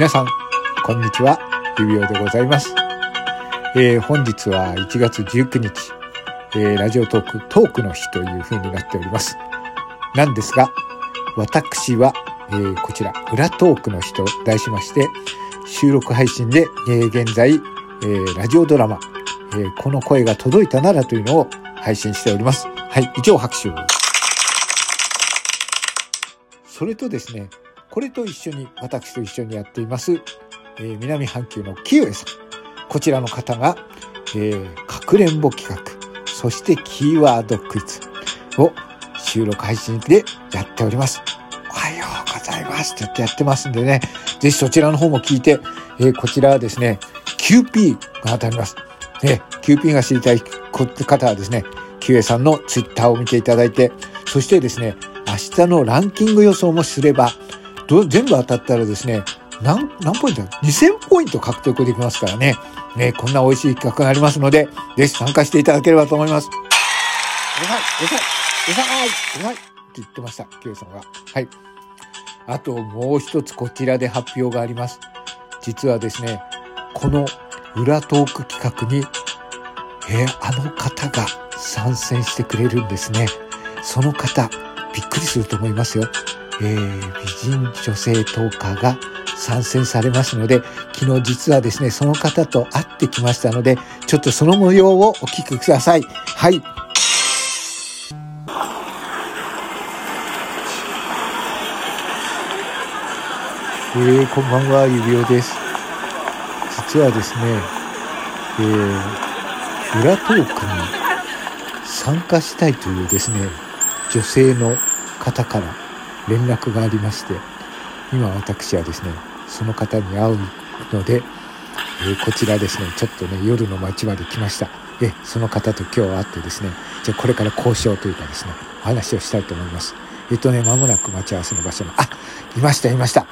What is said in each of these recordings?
皆さん、こんにちは。指輪でございます。えー、本日は1月19日、えー、ラジオトーク、トークの日という風になっております。なんですが、私は、えー、こちら、裏トークの日と題しまして、収録配信で、え、現在、え、ラジオドラマ、え、この声が届いたならというのを配信しております。はい、以上拍手。それとですね、これと一緒に、私と一緒にやっています、えー、南半球のキウエさん。こちらの方が、えー、かくれんぼ企画、そしてキーワードクイズを収録配信でやっております。おはようございますって言ってやってますんでね、ぜひそちらの方も聞いて、えー、こちらはですね、QP が当たります。ね、QP が知りたい方はですね、キュエさんのツイッターを見ていただいて、そしてですね、明日のランキング予想もすれば、全部当たったらですね、何、何ポイント ?2000 ポイント獲得できますからね。ね、こんな美味しい企画がありますので、ぜひ参加していただければと思います。うさい、うさい、うさい、うさいって言ってました、キュエさんが。はい。あともう一つこちらで発表があります。実はですね、この裏トーク企画に、えー、あの方が参戦してくれるんですね。その方、びっくりすると思いますよ。えー、美人女性トーカーが参戦されますので、昨日実はですね、その方と会ってきましたので、ちょっとその模様をお聞きください。はい。えー、こんばんは、指輪です。実はですね、えー、裏トークに参加したいというですね、女性の方から連絡がありまして、今私はですね、その方に会うので、えー、こちらですね、ちょっとね、夜の街まで来ました。え、その方と今日会ってですね、じゃこれから交渉というかですね、お話をしたいと思います。えっ、とね、間もなく待ち合わせの場所の、あ、いました、いました。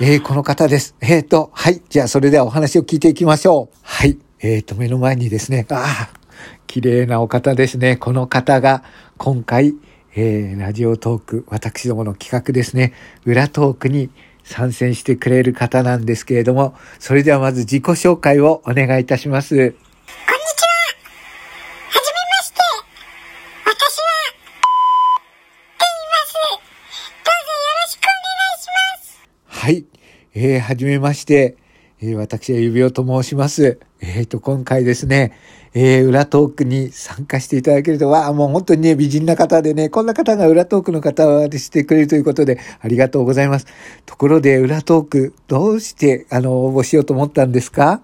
えー、この方です。えっ、ー、と、はい。じゃあ、それではお話を聞いていきましょう。はい。えっ、ー、と、目の前にですね、ああ、綺麗なお方ですね。この方が、今回、えー、ラジオトーク、私どもの企画ですね、裏トークに参戦してくれる方なんですけれども、それではまず自己紹介をお願いいたします。はい。えー、はじめまして。えー、私は指輪と申します。えっ、ー、と、今回ですね、えー、裏トークに参加していただけると、わあ、もう本当にね、美人な方でね、こんな方が裏トークの方でしてくれるということで、ありがとうございます。ところで、裏トーク、どうして、あの、応募しようと思ったんですか？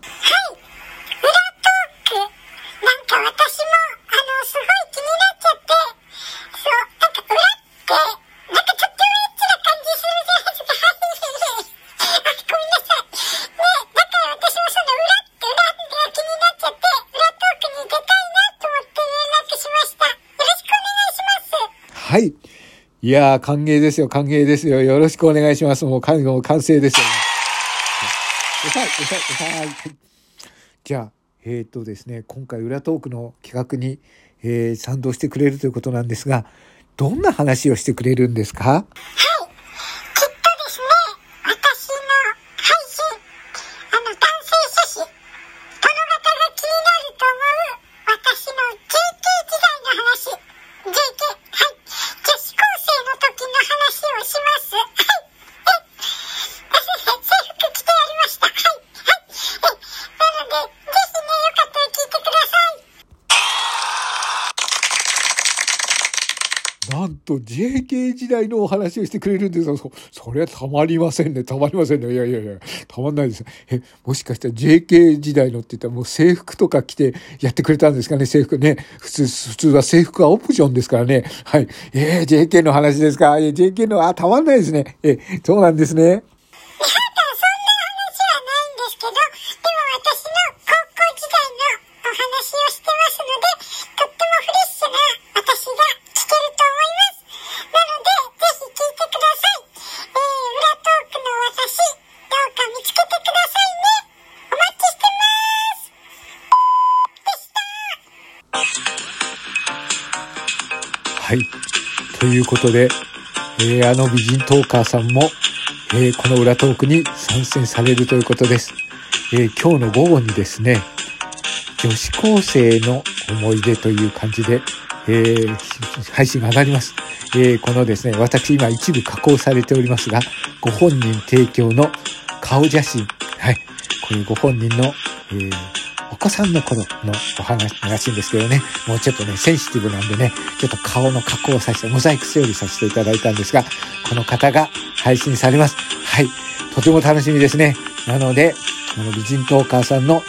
はい。いやー、歓迎ですよ、歓迎ですよ。よろしくお願いします。もう、完も完成ですよ、ね。うさい、うさい、うさい。はい。じゃあ、えっ、ー、とですね、今回、裏トークの企画に、えー、賛同してくれるということなんですが、どんな話をしてくれるんですか？なんと JK 時代のお話をしてくれるんですよ。そ、りゃたまりませんね。たまりませんね。いやいやいや、たまんないです。え、もしかしたら JK 時代のって言ったらもう制服とか着てやってくれたんですかね？制服ね。普通、普通は制服はオプションですからね。はい。えー、JK の話ですか？えー、JK の、あ、たまんないですね。えそうなんですね。はい。ということで、えー、あの美人トーカーさんも、えー、この裏トークに参戦されるということです。えー、今日の午後にですね、女子高生の思い出という感じで、えー、配信が上がります。えー、このですね、私今一部加工されておりますが、ご本人提供の顔写真、はい、これご本人の、えー、お子さんの頃のお話らしいんですけどね、もうちょっとね、センシティブなんでね、ちょっと顔の加工をさせて、モザイク整理させていただいたんですが、この方が配信されます。はい。とても楽しみですね。なので、この美人トーカーさんの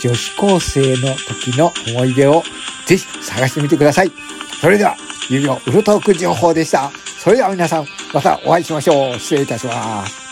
女子高生の時の思い出をぜひ探してみてください。それでは、指をウルトーク情報でした。それでは皆さん、またお会いしましょう。失礼いたします。